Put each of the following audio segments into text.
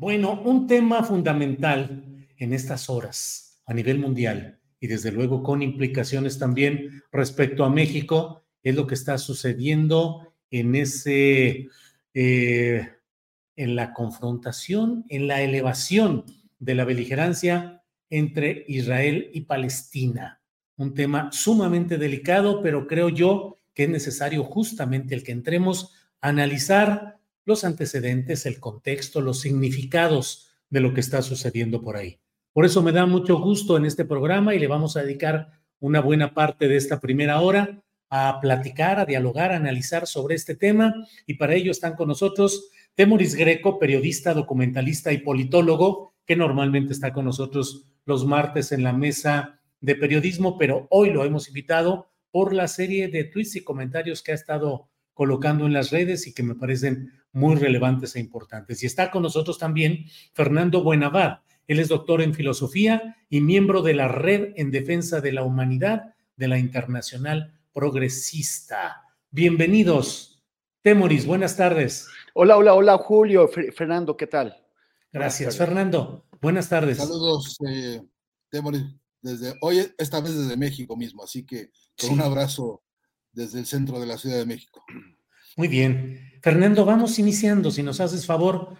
Bueno, un tema fundamental en estas horas a nivel mundial y desde luego con implicaciones también respecto a México es lo que está sucediendo en ese eh, en la confrontación, en la elevación de la beligerancia entre Israel y Palestina. Un tema sumamente delicado, pero creo yo que es necesario justamente el que entremos a analizar los antecedentes, el contexto, los significados de lo que está sucediendo por ahí. Por eso me da mucho gusto en este programa y le vamos a dedicar una buena parte de esta primera hora a platicar, a dialogar, a analizar sobre este tema. Y para ello están con nosotros Temoris Greco, periodista, documentalista y politólogo, que normalmente está con nosotros los martes en la mesa de periodismo, pero hoy lo hemos invitado por la serie de tweets y comentarios que ha estado colocando en las redes y que me parecen muy relevantes e importantes. Y está con nosotros también Fernando Buenavad. Él es doctor en filosofía y miembro de la Red en Defensa de la Humanidad de la Internacional Progresista. Bienvenidos. Temoris, buenas tardes. Hola, hola, hola, Julio, Fer- Fernando, ¿qué tal? Gracias, Fernando. Buenas tardes. Saludos, eh, Temoris, desde hoy, esta vez desde México mismo, así que con Sí. un abrazo desde el centro de la Ciudad de México. Muy bien. Fernando, vamos iniciando, si nos haces favor,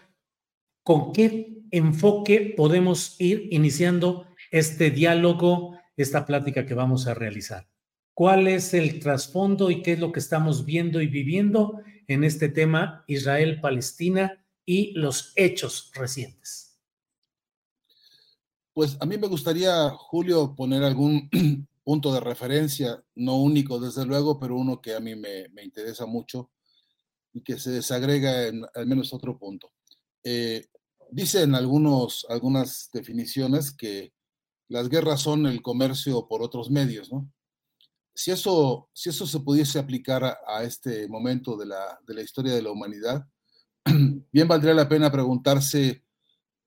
¿con qué enfoque podemos ir iniciando este diálogo, esta plática que vamos a realizar? ¿Cuál es el trasfondo y qué es lo que estamos viendo y viviendo en este tema Israel-Palestina y los hechos recientes? Pues a mí me gustaría, Julio, poner algún punto de referencia, no único desde luego, pero uno que a mí me, me interesa mucho y que se desagrega en al menos otro punto. Eh, dicen algunos, algunas definiciones que las guerras son el comercio por otros medios, ¿no? Si eso, si eso se pudiese aplicar a, a este momento de la, de la historia de la humanidad, bien valdría la pena preguntarse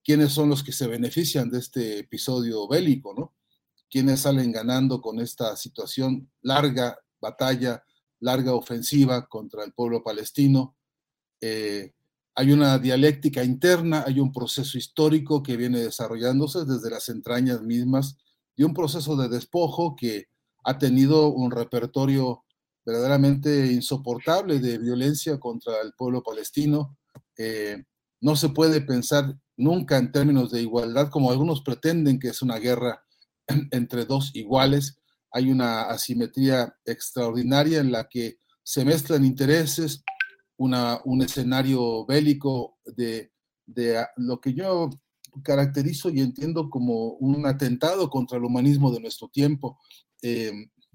quiénes son los que se benefician de este episodio bélico, ¿no? Quiénes salen ganando con esta situación larga, batalla, larga ofensiva contra el pueblo palestino. Eh, hay una dialéctica interna, hay un proceso histórico que viene desarrollándose desde las entrañas mismas de un proceso de despojo que ha tenido un repertorio verdaderamente insoportable de violencia contra el pueblo palestino. Eh, no se puede pensar nunca en términos de igualdad, como algunos pretenden que es una guerra entre dos iguales. Hay una asimetría extraordinaria en la que se mezclan intereses, una, un escenario bélico de, de lo que yo caracterizo y entiendo como un atentado contra el humanismo de nuestro tiempo, eh,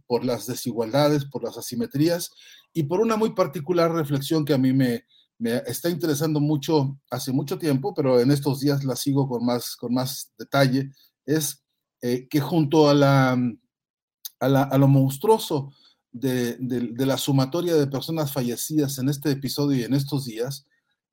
por las desigualdades, por las asimetrías y por una muy particular reflexión que a mí me, me está interesando mucho hace mucho tiempo, pero en estos días la sigo con más, con más detalle, es eh, que junto a, la, a, la, a lo monstruoso de, de, la sumatoria de personas fallecidas en este episodio y en estos días,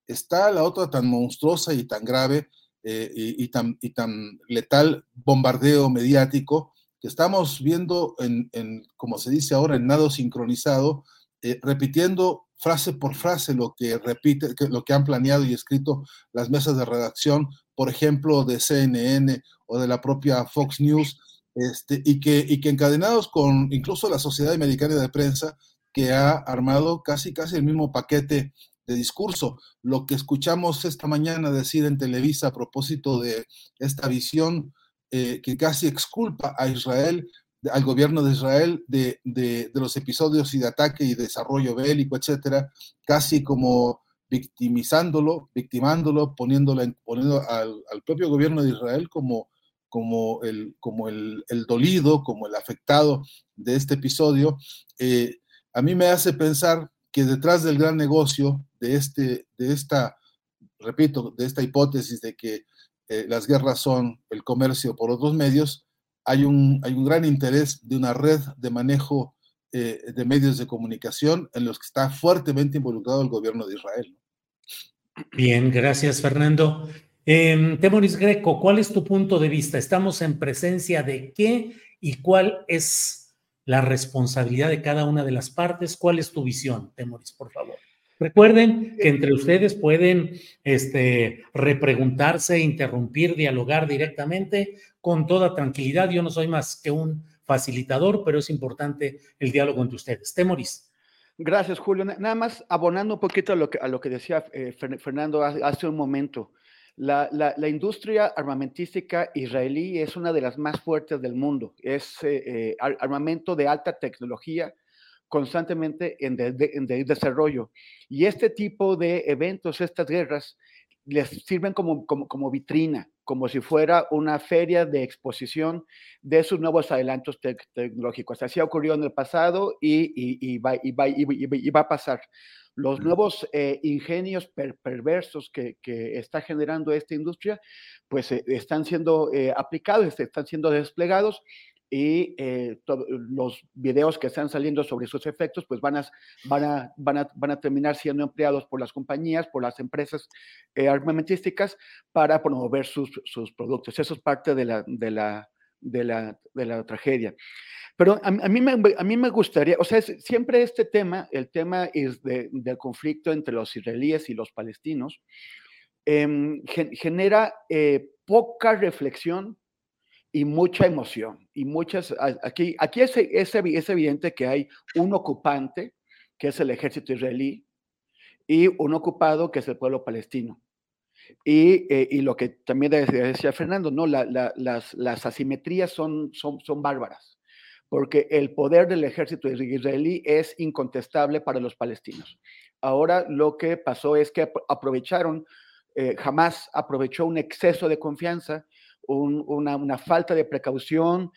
está la otra tan monstruosa y tan grave eh, y, tan, y tan letal bombardeo mediático que estamos viendo en, en como se dice ahora, en nado sincronizado, eh, repitiendo frase por frase lo que repite, lo que han planeado y escrito las mesas de redacción por ejemplo, de CNN o de la propia Fox News, este, y, que, y que encadenados con incluso la Sociedad Americana de Prensa, que ha armado casi, casi el mismo paquete de discurso. Lo que escuchamos esta mañana decir en Televisa a propósito de esta visión eh, que casi exculpa a Israel, al gobierno de Israel, de, de, los episodios y de ataque y desarrollo bélico, etcétera, casi como victimizándolo, victimándolo, poniendo al, propio gobierno de Israel como como el, como el, dolido, como el afectado de este episodio, eh, a mí me hace pensar que detrás del gran negocio de, este, de esta, repito, de esta hipótesis de que eh, las guerras son el comercio por otros medios, hay un, hay un gran interés de una red de manejo eh, de medios de comunicación en los que está fuertemente involucrado el gobierno de Israel. Bien, gracias Fernando. Eh, Temoris Greco, ¿cuál es tu punto de vista? ¿Estamos en presencia de qué y cuál es la responsabilidad de cada una de las partes? ¿Cuál es tu visión, Temoris, por favor? Recuerden que entre ustedes pueden este, repreguntarse, interrumpir, dialogar directamente con toda tranquilidad. Yo no soy más que un facilitador, pero es importante el diálogo entre ustedes. Temoris. Gracias, Julio. Nada más abonando un poquito a lo que, a lo que decía eh, Fernando hace un momento. La, industria armamentística israelí es una de las más fuertes del mundo. Es eh, eh, armamento de alta tecnología constantemente en, desarrollo. Y este tipo de eventos, estas guerras, les sirven como, como, vitrina, como si fuera una feria de exposición de sus nuevos adelantos tecnológicos. Así ha ocurrido en el pasado y, va, y va a pasar los nuevos eh, ingenios perversos que, está generando esta industria, pues eh, están siendo eh, aplicados, están siendo desplegados y los videos que están saliendo sobre sus efectos, pues van a, van, a, van, a, terminar siendo empleados por las compañías, por las empresas armamentísticas para promover sus, productos. Eso es parte de la, de la, de la, de la tragedia. Pero a, mí me, a mí me gustaría, o sea, siempre este tema, el tema es del conflicto entre los israelíes y los palestinos, em, genera eh, poca reflexión y mucha emoción. Y muchas, aquí, aquí es, es, es evidente que hay un ocupante, que es el ejército israelí, y un ocupado, que es el pueblo palestino. Y, eh, y, lo que también decía Fernando, ¿no? las, las, asimetrías son, son, son bárbaras porque el poder del ejército israelí es incontestable para los palestinos. Ahora lo que pasó es que aprovecharon, eh, jamás aprovechó un exceso de confianza, una, falta de precaución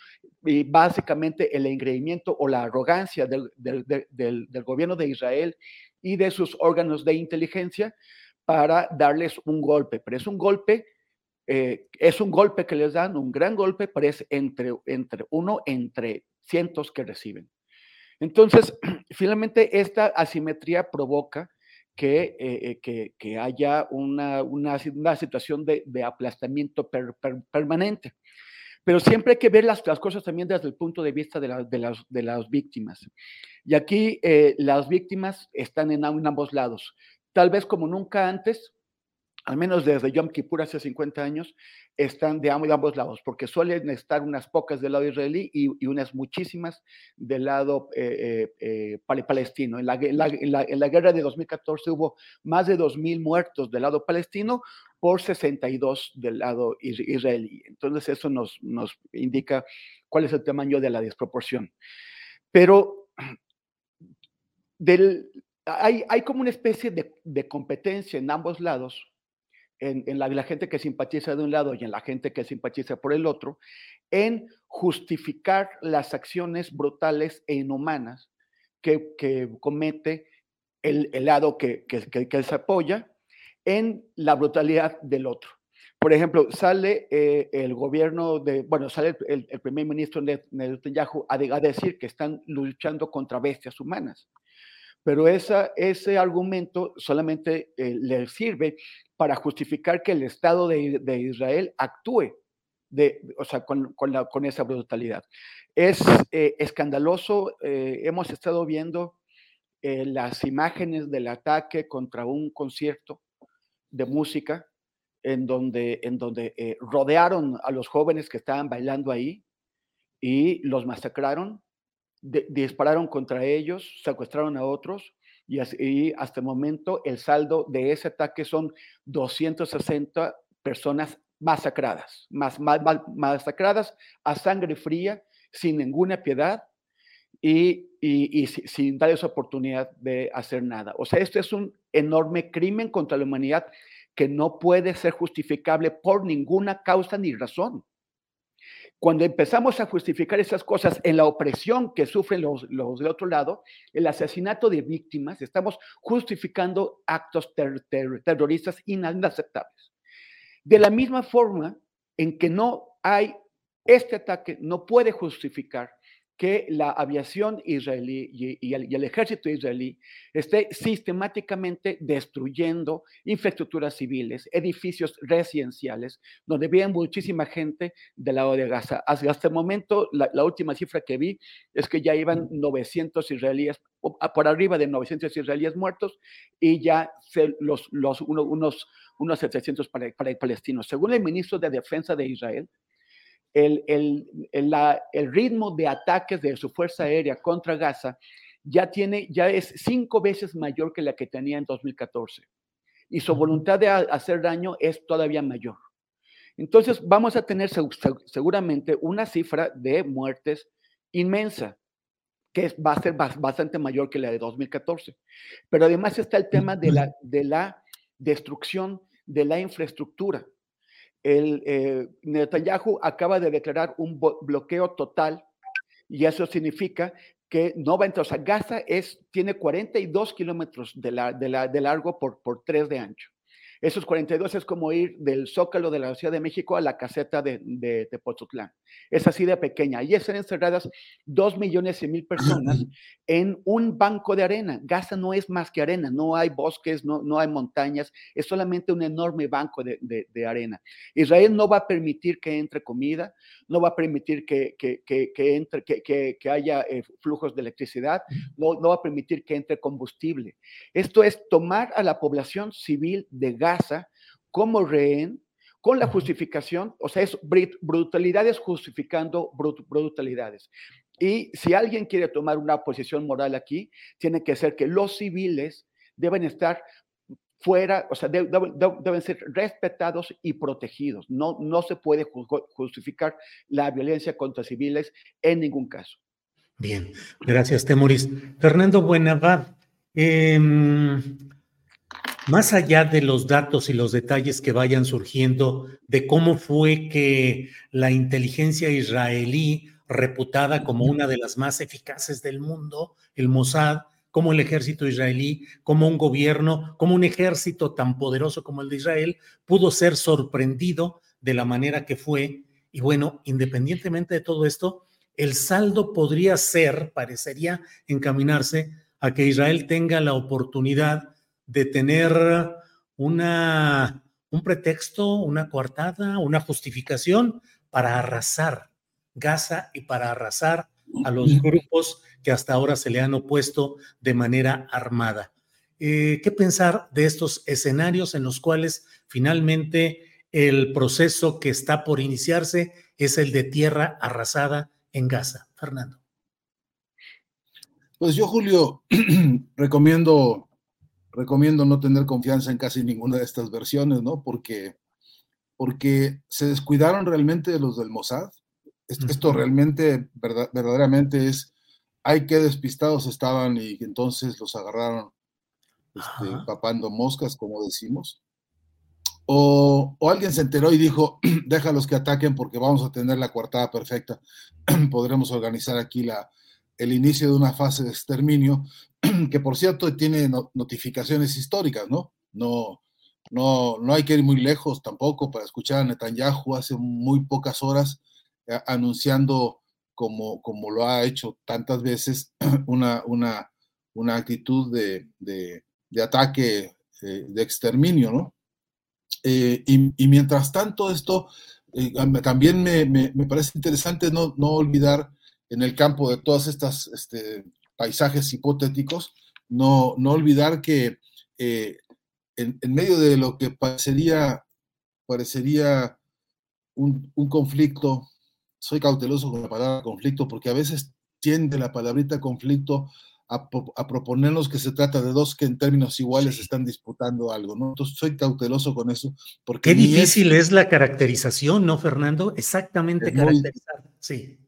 y básicamente el engreimiento o la arrogancia del, gobierno de Israel y de sus órganos de inteligencia para darles un golpe. Pero es un golpe eh, es un golpe que les dan, un gran golpe, pero es entre, entre uno entre cientos que reciben. Entonces, finalmente, esta asimetría provoca que, eh, eh, que, haya una, una, situación de, aplastamiento permanente. Pero siempre hay que ver las, las, cosas también desde el punto de vista de, de, las, de las, víctimas. Y aquí eh, las víctimas están en, en ambos lados. Tal vez como nunca antes, al menos desde Yom Kippur hace 50 años, están de ambos lados, porque suelen estar unas pocas del lado israelí y, unas muchísimas del lado palestino. En la, guerra de 2014 hubo más de 2.000 muertos del lado palestino por 62 del lado israelí. Entonces eso nos, indica cuál es el tamaño de la desproporción. Pero hay, como una especie de competencia en ambos lados en, la, gente que simpatiza de un lado y en la gente que simpatiza por el otro, en justificar las acciones brutales e inhumanas que, comete el, lado que, que, se apoya en la brutalidad del otro. Por ejemplo, sale eh, el gobierno de, bueno, sale el, primer ministro Netanyahu a, a decir que están luchando contra bestias humanas pero esa, ese argumento solamente eh, le sirve para justificar que el Estado de, Israel actúe de, o sea, con, con, esa brutalidad. Es eh, escandaloso, eh, hemos estado viendo las imágenes del ataque contra un concierto de música en donde, en donde eh, rodearon a los jóvenes que estaban bailando ahí y los masacraron, dispararon contra ellos, secuestraron a otros y, hasta el momento el saldo de ese ataque son 260 personas masacradas, más, masacradas a sangre fría, sin ninguna piedad y, y, sin darles oportunidad de hacer nada. O sea, esto es un enorme crimen contra la humanidad que no puede ser justificable por ninguna causa ni razón. Cuando empezamos a justificar esas cosas en la opresión que sufren los, los del otro lado, el asesinato de víctimas, estamos justificando actos terroristas inaceptables. De la misma forma en que no hay, este ataque no puede justificar que la aviación israelí y, el, ejército israelí esté sistemáticamente destruyendo infraestructuras civiles, edificios residenciales, donde vive muchísima gente del lado de Gaza. Hasta, el momento, la, última cifra que vi es que ya iban 900 israelíes, por arriba de 900 israelíes muertos, y ya los, los, unos, unos 700 para, para palestinos. Según el ministro de Defensa de Israel, el, el, ritmo de ataques de su fuerza aérea contra Gaza ya, tiene, ya es cinco veces mayor que la que tenía en 2014. Y su voluntad de hacer daño es todavía mayor. Entonces vamos a tener seguramente una cifra de muertes inmensa, que va a ser bastante mayor que la de 2014. Pero además está el tema de la, de la destrucción de la infraestructura el eh, Netanyahu acaba de declarar un bloqueo total y eso significa que no va a entrar. O sea, Gaza es, tiene 42 kilómetros de, de, largo por, por 3 de ancho. Esos 42 es como ir del Zócalo de la Ciudad de México a la caseta de, de Tepozotlán. Es así de pequeña. Y están encerradas dos millones y mil personas en un banco de arena. Gaza no es más que arena, no hay bosques, no, no hay montañas, es solamente un enorme banco de, de, arena. Israel no va a permitir que entre comida, no va a permitir que, que, que, entre, que, haya eh, flujos de electricidad, no, no va a permitir que entre combustible. Esto es tomar a la población civil de Gaza como rehén con la justificación, o sea, es brutalidades justificando brutalidades. Y si alguien quiere tomar una posición moral aquí, tiene que ser que los civiles deben estar fuera, o sea, deben ser respetados y protegidos. No, no se puede justificar la violencia contra civiles en ningún caso. Bien, gracias, Temoris. Fernando Buenavad, eh, más allá de los datos y los detalles que vayan surgiendo de cómo fue que la inteligencia israelí, reputada como una de las más eficaces del mundo, el Mossad, como el ejército israelí, como un gobierno, como un ejército tan poderoso como el de Israel, pudo ser sorprendido de la manera que fue. Y bueno, independientemente de todo esto, el saldo podría ser, parecería encaminarse a que Israel tenga la oportunidad de tener una, un pretexto, una coartada, una justificación para arrasar Gaza y para arrasar a los grupos que hasta ahora se le han opuesto de manera armada. Eh, ¿Qué pensar de estos escenarios en los cuales finalmente el proceso que está por iniciarse es el de tierra arrasada en Gaza? Fernando. Pues yo, Julio, recomiendo recomiendo no tener confianza en casi ninguna de estas versiones, ¿no? Porque, porque se descuidaron realmente de los del Mossad. Esto, realmente, verdaderamente es, hay que despistados estaban y entonces los agarraron este, papando moscas, como decimos. O, o, alguien se enteró y dijo, déjalos que ataquen porque vamos a tener la coartada perfecta, podremos organizar aquí la, el inicio de una fase de exterminio, que por cierto tiene notificaciones históricas, ¿no? No, no, no hay que ir muy lejos tampoco para escuchar a Netanyahu hace muy pocas horas eh, anunciando, como, como lo ha hecho tantas veces, una, una, una actitud de, de, ataque, eh, de exterminio, ¿no? Eh, y, mientras tanto, esto también me, me, me, parece interesante no, no olvidar en el campo de todos estos este, paisajes hipotéticos, no, no olvidar que eh, en, medio de lo que parecería parecería un, un conflicto. Soy cauteloso con la palabra conflicto porque a veces tiende la palabrita conflicto a, proponernos que se trata de dos que en términos iguales están disputando algo, ¿no? Entonces soy cauteloso con eso. Porque Qué difícil es, la caracterización, ¿no, Fernando? Exactamente caracterizar, sí.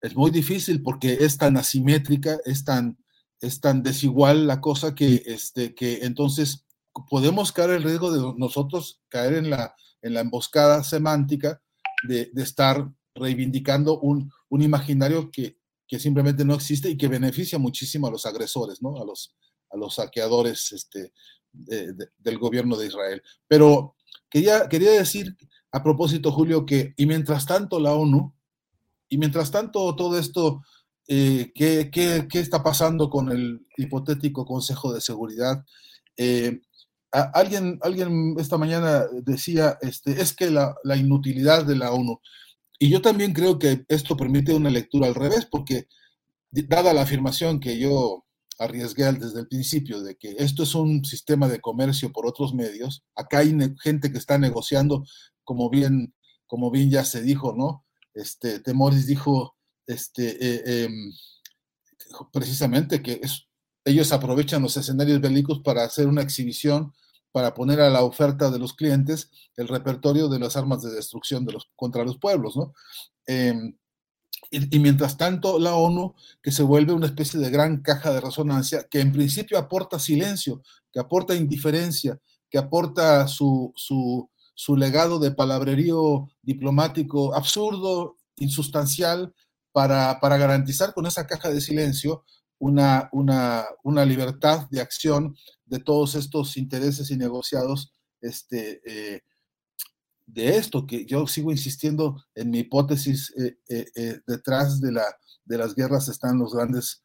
Es muy difícil porque es tan asimétrica, es tan, es tan desigual la cosa que, este, que entonces podemos caer el riesgo de nosotros caer en la, en la emboscada semántica de, de estar reivindicando un, un imaginario que, que simplemente no existe y que beneficia muchísimo a los agresores, ¿no? A los, a los saqueadores este, del gobierno de Israel. Pero quería, quería decir a propósito, Julio, que y mientras tanto la ONU, y mientras tanto todo esto, eh, ¿qué, qué, qué, está pasando con el hipotético Consejo de Seguridad? Eh, alguien, alguien esta mañana decía, este, es que la, la inutilidad de la ONU. Y yo también creo que esto permite una lectura al revés, porque dada la afirmación que yo arriesgué desde el principio de que esto es un sistema de comercio por otros medios, acá hay gente que está negociando, como bien, como bien ya se dijo, ¿no? Este, Temoris dijo este, eh, em, precisamente que ellos aprovechan los escenarios bélicos para hacer una exhibición para poner a la oferta de los clientes el repertorio de las armas de destrucción contra los pueblos, ¿no? Em, y, mientras tanto, la ONU, que se vuelve una especie de gran caja de resonancia, que en principio aporta silencio, que aporta indiferencia, que aporta su, su legado de palabrerío diplomático absurdo, insustancial, para, para garantizar con esa caja de silencio una, una, una libertad de acción de todos estos intereses y negociados este, eh, de esto, que yo sigo insistiendo en mi hipótesis, eh, eh, detrás de, la, de las guerras están los grandes.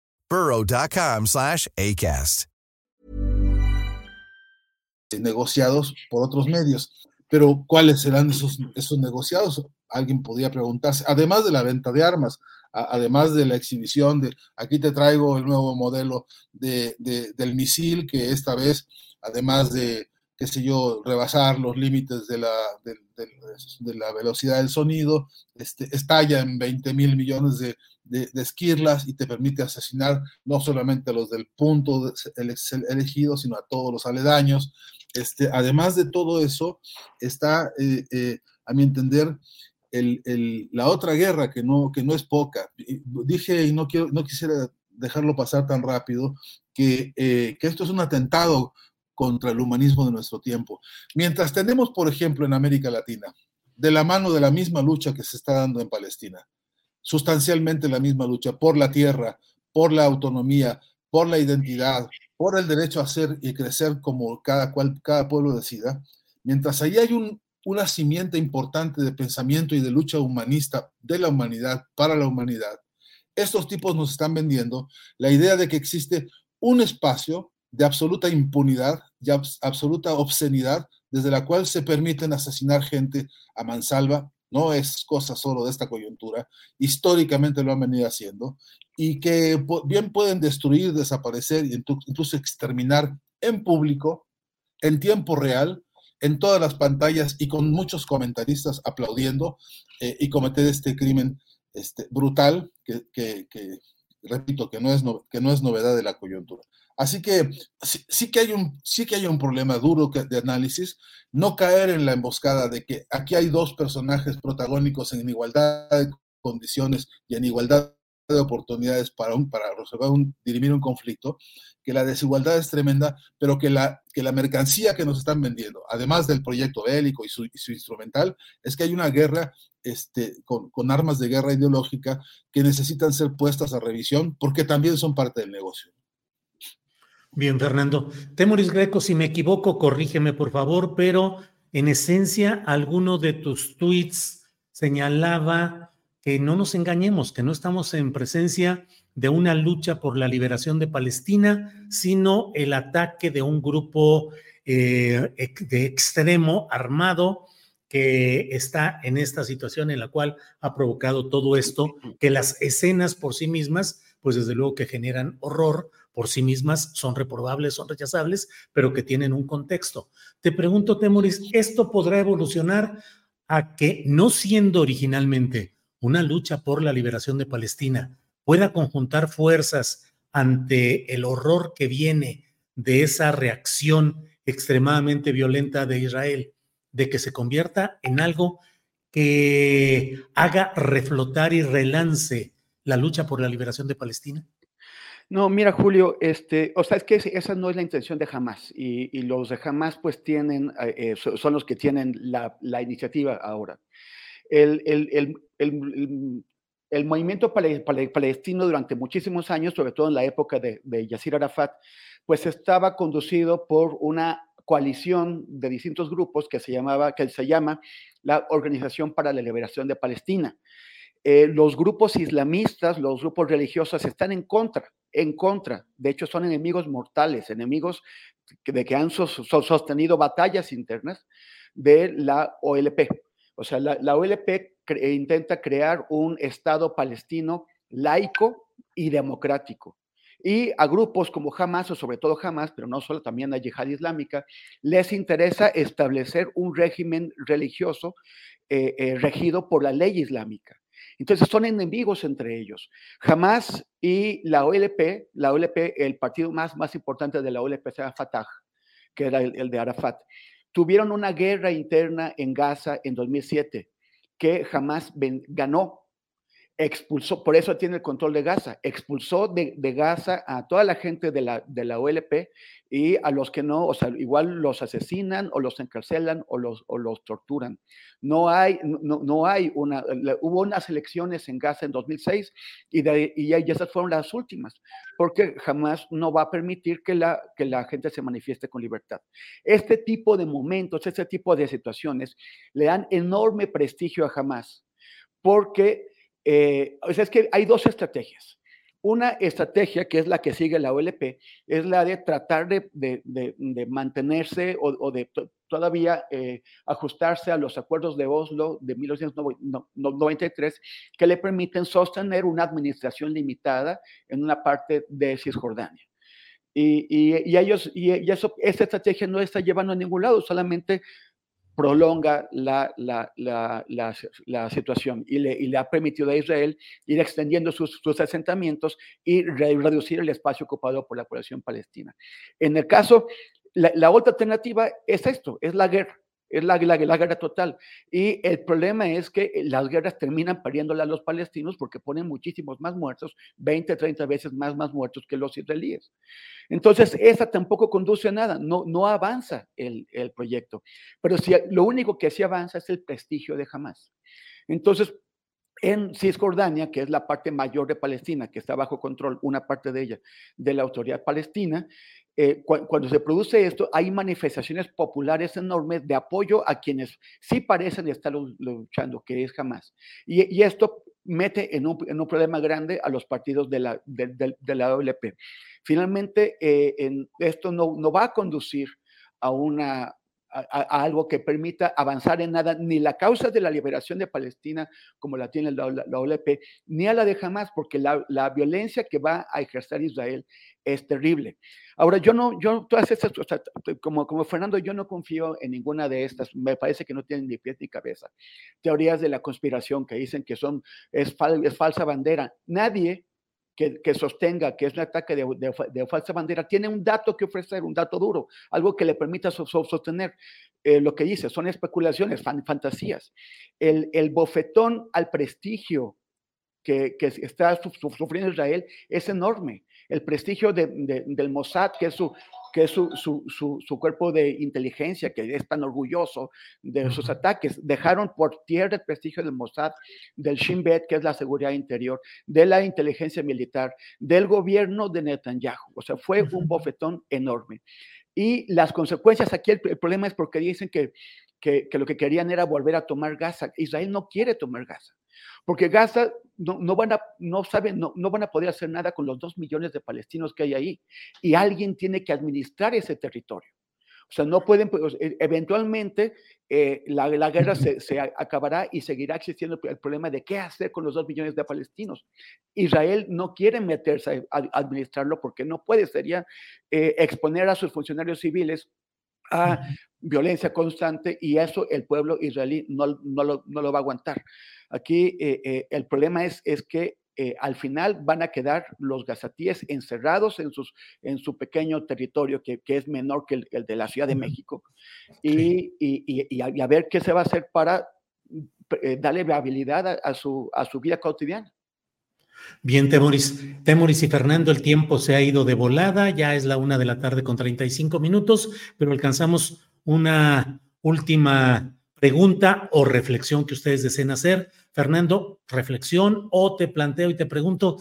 Negociados por otros medios. Pero, ¿cuáles serán esos, negociados? Alguien podría preguntarse. Además de la venta de armas, además de la exhibición de, aquí te traigo el nuevo modelo de, del misil, que esta vez, además de, qué sé yo, rebasar los límites de la, de, la velocidad del sonido, este, estalla en 20 mil millones de, esquirlas y te permite asesinar no solamente a los del punto elegido, sino a todos los aledaños. Este, además de todo eso, está, eh, eh, a mi entender, la otra guerra, que no, que no es poca. Dije, y no, quiero, no quisiera dejarlo pasar tan rápido, que, eh, que esto es un atentado contra el humanismo de nuestro tiempo. Mientras tenemos, por ejemplo, en América Latina, de la mano de la misma lucha que se está dando en Palestina, sustancialmente la misma lucha por la tierra, por la autonomía, por la identidad, por el derecho a ser y crecer como cada, cual, cada pueblo decida, mientras ahí hay un, una simiente importante de pensamiento y de lucha humanista de la humanidad para la humanidad, estos tipos nos están vendiendo la idea de que existe un espacio de absoluta impunidad y absoluta obscenidad desde la cual se permiten asesinar gente a mansalva. No es cosa solo de esta coyuntura, históricamente lo han venido haciendo, y que bien pueden destruir, desaparecer y incluso exterminar en público, en tiempo real, en todas las pantallas y con muchos comentaristas aplaudiendo eh, y cometer este crimen este, brutal que, repito, que no, es que no es novedad de la coyuntura. Así que sí, que hay un, sí que hay un problema duro de análisis, no caer en la emboscada de que aquí hay dos personajes protagónicos en igualdad de condiciones y en igualdad de oportunidades para, un, para resolver un, dirimir un conflicto, que la desigualdad es tremenda, pero que la, que la mercancía que nos están vendiendo, además del proyecto bélico y su, instrumental, es que hay una guerra este, con, con, armas de guerra ideológica que necesitan ser puestas a revisión porque también son parte del negocio. Bien, Fernando. Temoris Greco, si me equivoco, corrígeme por favor, pero en esencia, alguno de tus tweets señalaba que no nos engañemos, que no estamos en presencia de una lucha por la liberación de Palestina, sino el ataque de un grupo eh, de extremo armado que está en esta situación en la cual ha provocado todo esto, que las escenas por sí mismas, pues desde luego que generan horror, por sí mismas son reprobables, son rechazables, pero que tienen un contexto. Te pregunto, Temoris, ¿esto podrá evolucionar a que, no siendo originalmente una lucha por la liberación de Palestina pueda conjuntar fuerzas ante el horror que viene de esa reacción extremadamente violenta de Israel, de que se convierta en algo que haga reflotar y relance la lucha por la liberación de Palestina? No, mira, Julio, este, o sea, es que esa no es la intención de Hamas y, los de Hamas pues tienen, eh, eh, son los que tienen la, iniciativa ahora el, el, movimiento palestino durante muchísimos años, sobre todo en la época de, de Yasser Arafat, pues estaba conducido por una coalición de distintos grupos que se llamaba, que se llama la Organización para la Liberación de Palestina. Eh, los grupos islamistas, los grupos religiosos están en contra, en contra. De hecho, son enemigos mortales, enemigos de que han sostenido batallas internas de la OLP. O sea, la, OLP intenta crear un Estado palestino laico y democrático. Y a grupos como Hamas, o sobre todo Hamas, pero no solo, también a Yihad Islámica, les interesa establecer un régimen religioso eh, eh, regido por la ley islámica. Entonces son enemigos entre ellos. Hamas y la OLP, la OLP, el partido más, más importante de la OLP era Fatah, que era el de Arafat tuvieron una guerra interna en Gaza en 2007 que jamás ganó. Expulsó, por eso tiene el control de Gaza, expulsó de, Gaza a toda la gente de la, de la OLP y a los que no, o sea, igual los asesinan o los encarcelan o los, o los torturan. No hay, no, no hay una, hubo unas elecciones en Gaza en 2006 y, de, y, esas fueron las últimas, porque jamás no va a permitir que la, que la gente se manifieste con libertad. Este tipo de momentos, este tipo de situaciones le dan enorme prestigio a jamás, porque eh, o sea, es que hay dos estrategias. Una estrategia, que es la que sigue la OLP, es la de tratar de, mantenerse o, de todavía eh, ajustarse a los acuerdos de Oslo de 1993, que le permiten sostener una administración limitada en una parte de Cisjordania. Y, ellos, y, esa estrategia no está llevando a ningún lado, solamente prolonga la, la, la, la situación y le, y le, ha permitido a Israel ir extendiendo sus, sus asentamientos y reducir el espacio ocupado por la población palestina. En el caso, la, otra alternativa es esto, es la guerra es la, la, la, guerra total. Y el problema es que las guerras terminan pariéndole a los palestinos porque ponen muchísimos más muertos, 20, 30 veces más, más muertos que los israelíes. Entonces, esa tampoco conduce a nada, no, no avanza el, el proyecto. Pero si, lo único que sí avanza es el prestigio de Hamas. Entonces, en Cisjordania, que es la parte mayor de Palestina, que está bajo control, una parte de ella, de la autoridad palestina, eh, cuando se produce esto, hay manifestaciones populares enormes de apoyo a quienes sí parecen estar luchando, que es jamás. Y, esto mete en un, problema grande a los partidos de la, de, la OLP. Finalmente, eh, en, esto no, no va a conducir a una, a, algo que permita avanzar en nada, ni la causa de la liberación de Palestina, como la tiene la, OLP, ni a la de Hamas, porque la, la, violencia que va a ejercer Israel es terrible. Ahora, yo no, yo, todas estas, como, como Fernando, yo no confío en ninguna de estas, me parece que no tienen ni pies ni cabeza. Teorías de la conspiración que dicen que son, es, es falsa bandera. Nadie que, sostenga que es un ataque de, falsa bandera, tiene un dato que ofrecer, un dato duro, algo que le permita sostener eh, lo que dice, son especulaciones, fantasías. El, el, bofetón al prestigio que, que está sufriendo Israel es enorme. El prestigio del Mossad, que es su, que es su, su, su, cuerpo de inteligencia, que es tan orgulloso de sus ataques. Dejaron por tierra el prestigio del Mossad, del Shin Bet, que es la seguridad interior, de la inteligencia militar, del gobierno de Netanyahu. O sea, fue un bofetón enorme. Y las consecuencias aquí, el, problema es porque dicen que, que, que, lo que querían era volver a tomar Gaza. Israel no quiere tomar Gaza. Porque Gaza no, van, a, no, saben, no, no, van a poder hacer nada con los dos millones de palestinos que hay ahí. Y alguien tiene que administrar ese territorio. O sea, no pueden, pues, e, eventualmente eh, la, la, guerra se, se, acabará y seguirá existiendo el problema de qué hacer con los dos millones de palestinos. Israel no quiere meterse a, administrarlo porque no puede, sería eh, exponer a sus funcionarios civiles a violencia constante y eso el pueblo israelí no, no, lo, no lo va a aguantar. Aquí eh, eh, el problema es, es que eh, al final van a quedar los gazatíes encerrados en, sus, en su pequeño territorio, que, que es menor que el, de la Ciudad de México, y, y, y, a, ver qué se va a hacer para darle viabilidad a, su, a su vida cotidiana. Bien, Temoris. Temoris y Fernando, el tiempo se ha ido de volada, ya es la una de la tarde con 35 minutos, pero alcanzamos una última pregunta o reflexión que ustedes deseen hacer. Fernando, reflexión o te planteo y te pregunto,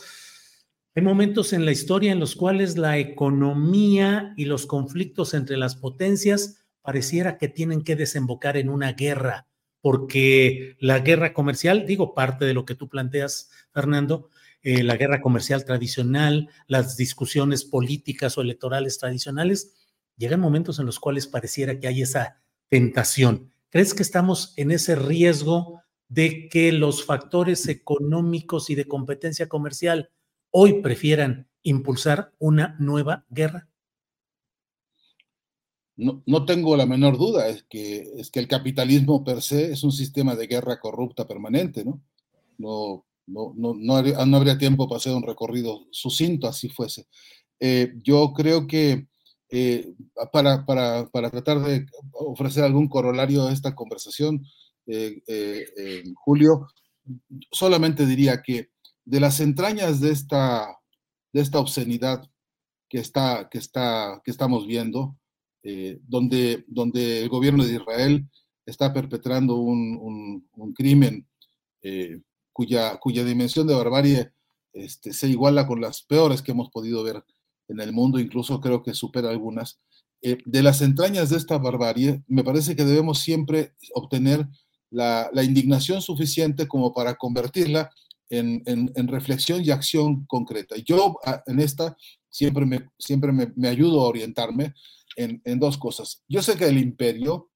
hay momentos en la historia en los cuales la economía y los conflictos entre las potencias pareciera que tienen que desembocar en una guerra, porque la guerra comercial, digo parte de lo que tú planteas, Fernando, eh, la guerra comercial tradicional, las discusiones políticas o electorales tradicionales, llegan momentos en los cuales pareciera que hay esa tentación. ¿Crees que estamos en ese riesgo de que los factores económicos y de competencia comercial hoy prefieran impulsar una nueva guerra? No, no, tengo la menor duda, es que, es que el capitalismo per se es un sistema de guerra corrupta permanente, ¿no? No, no, no, no, habría, tiempo para hacer un recorrido sucinto, así fuese. Eh, yo creo que eh, para, para, para, tratar de ofrecer algún corolario a esta conversación, eh, eh, Julio, solamente diría que de las entrañas de esta, de esta obscenidad que, está, que, está, que estamos viendo, donde, donde el gobierno de Israel está perpetrando un, un crimen cuya, dimensión de barbarie este, se iguala con las peores que hemos podido ver en el mundo, incluso creo que supera algunas. Eh, de las entrañas de esta barbarie, me parece que debemos siempre obtener la, indignación suficiente como para convertirla en, reflexión y acción concreta. Yo en esta siempre me, siempre me, ayudo a orientarme en, dos cosas. Yo sé que el imperio,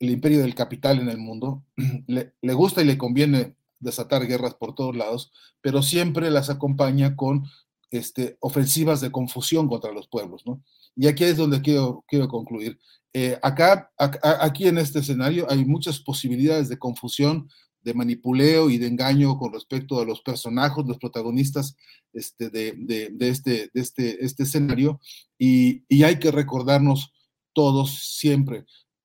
el imperio del capital en el mundo, le gusta y le conviene desatar guerras por todos lados, pero siempre las acompaña con este, ofensivas de confusión contra los pueblos, ¿no? Y aquí es donde quiero, quiero concluir. Eh, acá, aquí en este escenario hay muchas posibilidades de confusión, de manipuleo y de engaño con respecto a los personajes, los protagonistas este, de, de, este, de este, este escenario, y, y hay que recordarnos todos siempre,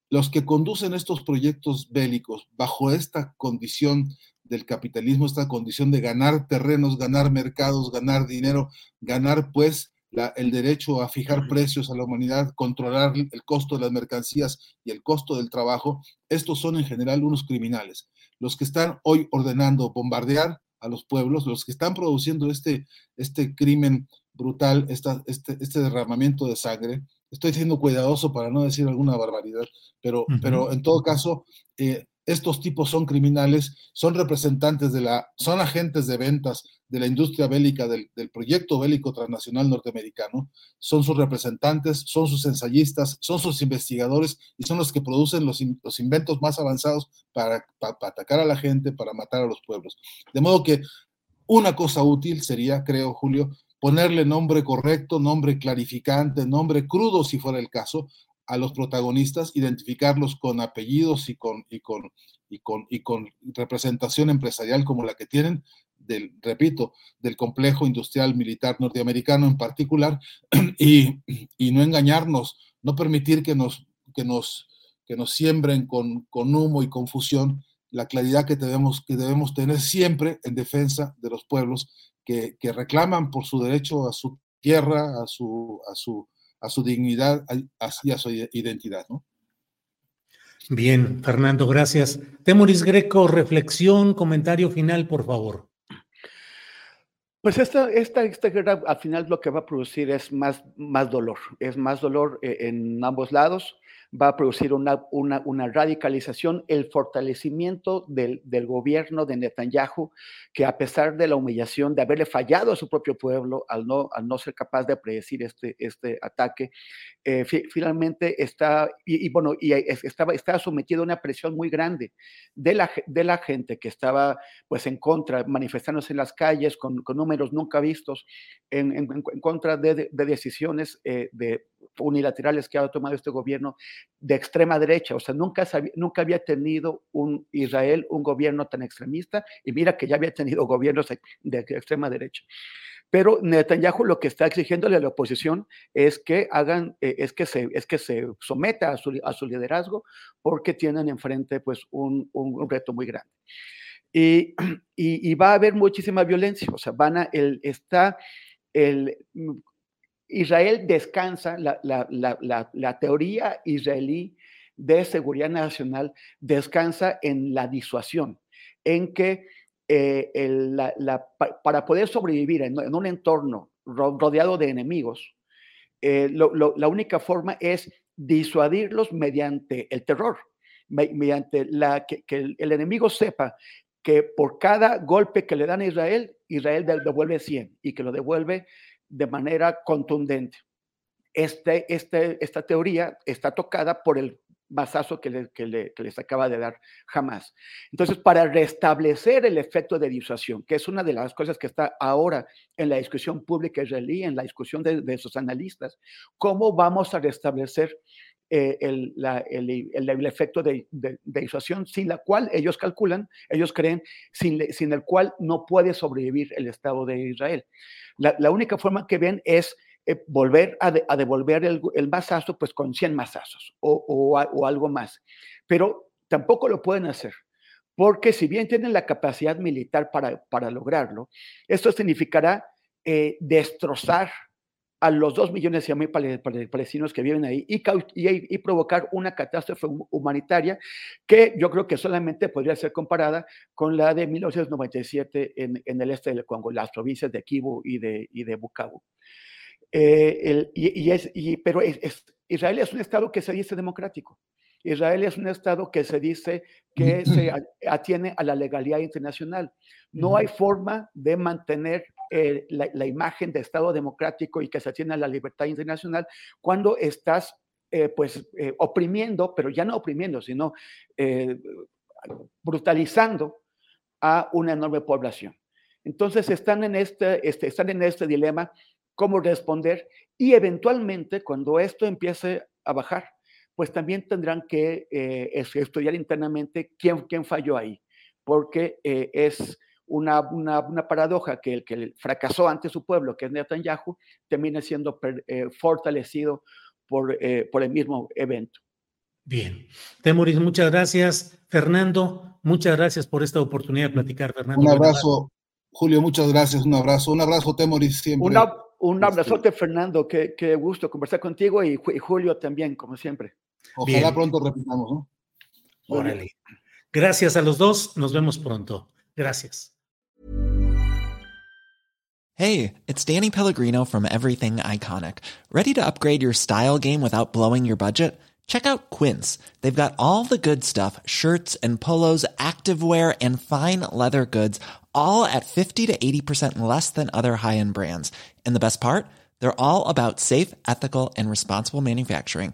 los que conducen estos proyectos bélicos bajo esta condición del capitalismo, esta condición de ganar terrenos, ganar mercados, ganar dinero, ganar pues el derecho a fijar precios a la humanidad, controlar el costo de las mercancías y el costo del trabajo, estos son en general unos criminales. Los que están hoy ordenando bombardear a los pueblos, los que están produciendo este, este crimen brutal, esta, este, este derramamiento de sangre, estoy siendo cuidadoso para no decir alguna barbaridad, pero, pero en todo caso, eh, estos tipos son criminales, son representantes de la, son agentes de ventas de la industria bélica del, proyecto bélico transnacional norteamericano, son sus representantes, son sus ensayistas, son sus investigadores y son los que producen los, inventos más avanzados para, atacar a la gente, para matar a los pueblos. De modo que una cosa útil sería, creo, Julio, ponerle nombre correcto, nombre clarificante, nombre crudo si fuera el caso, a los protagonistas, identificarlos con apellidos y con, y con, y con, y con representación empresarial como la que tienen, del, repito, del complejo industrial militar norteamericano en particular, y, y no engañarnos, no permitir que nos, que nos, que nos siembren con, con humo y confusión la claridad que debemos, que debemos tener siempre en defensa de los pueblos que, que reclaman por su derecho a su tierra, a su, a su, a su dignidad y a su identidad. ¿no? Bien, Fernando, gracias. Temoris Greco, reflexión, comentario final, por favor. Pues esta, esta, esta guerra al final lo que va a producir es más, más dolor, es más dolor eh, en ambos lados va a producir una, una, radicalización, el fortalecimiento del, del, gobierno de Netanyahu, que a pesar de la humillación, de haberle fallado a su propio pueblo al no, al no ser capaz de predecir este, este ataque, eh, finalmente está, y, bueno, y estaba, estaba sometido a una presión muy grande de la, de la gente que estaba pues en contra, manifestándose en las calles con, con números nunca vistos, en, en, en contra de, de decisiones eh, de unilaterales que ha tomado este gobierno de extrema derecha. O sea, nunca, nunca había tenido un Israel un gobierno tan extremista y mira que ya había tenido gobiernos de, extrema derecha. Pero Netanyahu lo que está exigiéndole a la oposición es que hagan, eh, es, que se, es que se someta a su, a su liderazgo porque tienen enfrente pues un, un, reto muy grande. Y, y, va a haber muchísima violencia, o sea, van a, está el, Israel descansa, la, la, la, la, teoría israelí de seguridad nacional descansa en la disuasión, en que eh, para poder sobrevivir en, en, un entorno rodeado de enemigos, eh, la única forma es disuadirlos mediante el terror, mediante la, que, que el, el, enemigo sepa que por cada golpe que le dan a Israel, Israel devuelve 100 y que lo devuelve de manera contundente. Este, este, esta teoría está tocada por el masazo que, le, que, le, que, les acaba de dar jamás. Entonces, para restablecer el efecto de disuasión, que es una de las cosas que está ahora en la discusión pública israelí, en la discusión de, de sus analistas, ¿cómo vamos a restablecer eh, el, el, el, el, efecto de, de, disuasión, sin la cual ellos calculan, ellos creen, sin, sin el cual no puede sobrevivir el Estado de Israel? La, la única forma que ven es eh, volver a, a, devolver el, el masazo pues con 100 masazos o, o, o, algo más. Pero tampoco lo pueden hacer, porque si bien tienen la capacidad militar para, para lograrlo, esto significará eh, destrozar a los dos millones y medio palestinos que viven ahí y, y, y, provocar una catástrofe humanitaria que yo creo que solamente podría ser comparada con la de 1997 en, en el este del Congo, las provincias de Kivu y de, y de Bukavu. Eh, el, y, es, pero es, es, Israel es un Estado que se dice democrático. Israel es un Estado que se dice que se atiene a la legalidad internacional. No hay forma de mantener eh, la, la, imagen de Estado democrático y que se atiene a la libertad internacional cuando estás eh, pues eh, oprimiendo, pero ya no oprimiendo, sino brutalizando a una enorme población. Entonces están en este, este, están en este dilema, cómo responder y eventualmente cuando esto empiece a bajar, pues también tendrán que eh, estudiar internamente quién, quién falló ahí, porque eh, es una, una, una, paradoja que el que fracasó ante su pueblo, que es Netanyahu, termina siendo per, eh, fortalecido por, eh, por, el mismo evento. Bien. Temoris, muchas gracias. Fernando, muchas gracias por esta oportunidad de platicar, Fernando. Un abrazo, Julio, muchas gracias. Un abrazo. Un abrazo, Temoris, siempre. Una, un este abrazote, Fernando. Qué, qué, gusto conversar contigo y, y, Julio también, como siempre. Ojalá Bien. pronto repitamos, ¿no? Órale. Gracias a los dos. Nos vemos pronto. Gracias. Hey, it's Danny Pellegrino from Everything Iconic. Ready to upgrade your style game without blowing your budget? Check out Quince. They've got all the good stuff shirts and polos, activewear, and fine leather goods, all at 50 to 80% less than other high end brands. And the best part? They're all about safe, ethical, and responsible manufacturing.